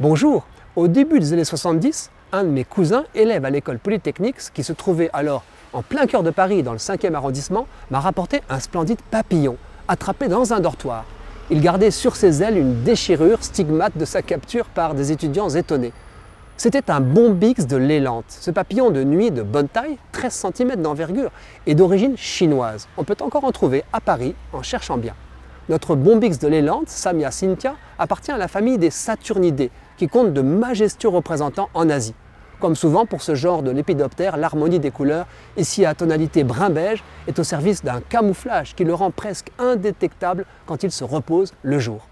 Bonjour, au début des années 70, un de mes cousins, élève à l'école polytechnique, qui se trouvait alors en plein cœur de Paris, dans le 5e arrondissement, m'a rapporté un splendide papillon, attrapé dans un dortoir. Il gardait sur ses ailes une déchirure stigmate de sa capture par des étudiants étonnés. C'était un bombix de l'élante. Ce papillon de nuit de bonne taille, 13 cm d'envergure, et d'origine chinoise. On peut encore en trouver à Paris en cherchant bien. Notre bombix de l'élante, Samia cynthia, appartient à la famille des Saturnidés, qui compte de majestueux représentants en Asie. Comme souvent pour ce genre de lépidoptère, l'harmonie des couleurs, ici à tonalité brun-beige, est au service d'un camouflage qui le rend presque indétectable quand il se repose le jour.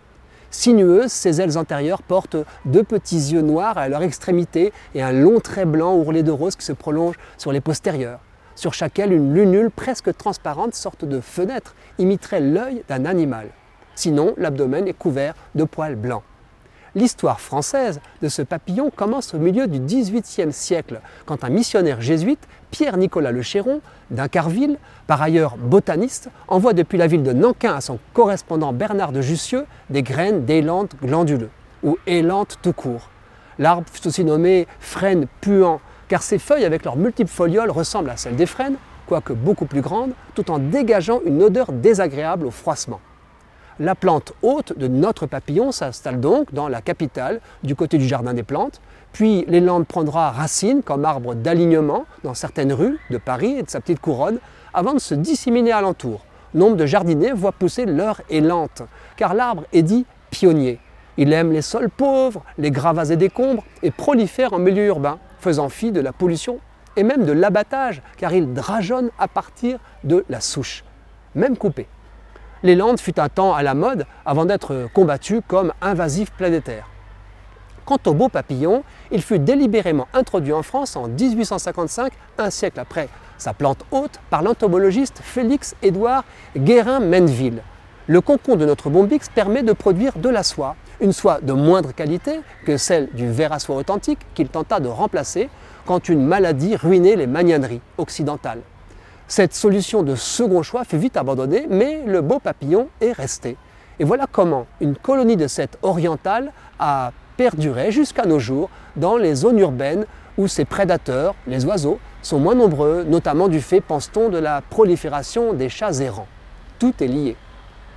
Sinueuses, ses ailes antérieures portent deux petits yeux noirs à leur extrémité et un long trait blanc ourlé de rose qui se prolonge sur les postérieures. Sur chaque aile, une lunule presque transparente, sorte de fenêtre, imiterait l'œil d'un animal. Sinon, l'abdomen est couvert de poils blancs. L'histoire française de ce papillon commence au milieu du XVIIIe siècle, quand un missionnaire jésuite, Pierre-Nicolas Le Chéron, d'Incarville, par ailleurs botaniste, envoie depuis la ville de Nankin à son correspondant Bernard de Jussieu des graines d'élantes glanduleux, ou élantes tout court. L'arbre fut aussi nommé frêne puant, car ses feuilles avec leurs multiples folioles ressemblent à celles des frênes, quoique beaucoup plus grandes, tout en dégageant une odeur désagréable au froissement. La plante hôte de notre papillon s'installe donc dans la capitale, du côté du jardin des plantes, puis l'élande prendra racine comme arbre d'alignement dans certaines rues de Paris et de sa petite couronne, avant de se disséminer alentour. Nombre de jardiniers voient pousser leur élante, car l'arbre est dit pionnier. Il aime les sols pauvres, les gravats et décombres, et prolifère en milieu urbain, faisant fi de la pollution et même de l'abattage, car il drageonne à partir de la souche, même coupée l'élande fut un temps à la mode avant d'être combattu comme invasif planétaire. Quant au beau papillon, il fut délibérément introduit en France en 1855, un siècle après sa plante haute, par l'entomologiste Félix-Édouard Guérin-Menneville. Le concombre de notre bombix permet de produire de la soie, une soie de moindre qualité que celle du ver à soie authentique qu'il tenta de remplacer quand une maladie ruinait les magnaneries occidentales. Cette solution de second choix fut vite abandonnée, mais le beau papillon est resté. Et voilà comment une colonie de cette orientale a perduré jusqu'à nos jours dans les zones urbaines où ses prédateurs, les oiseaux, sont moins nombreux, notamment du fait, pense-t-on, de la prolifération des chats errants. Tout est lié.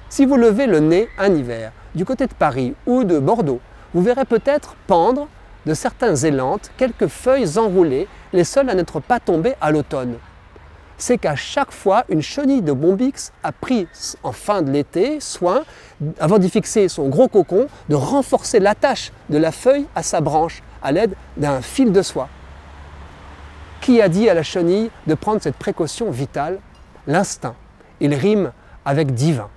Si vous levez le nez un hiver, du côté de Paris ou de Bordeaux, vous verrez peut-être pendre de certains élantes quelques feuilles enroulées, les seules à n'être pas tombées à l'automne c'est qu'à chaque fois, une chenille de bombix a pris en fin de l'été soin, avant d'y fixer son gros cocon, de renforcer l'attache de la feuille à sa branche à l'aide d'un fil de soie. Qui a dit à la chenille de prendre cette précaution vitale? L'instinct. Il rime avec divin.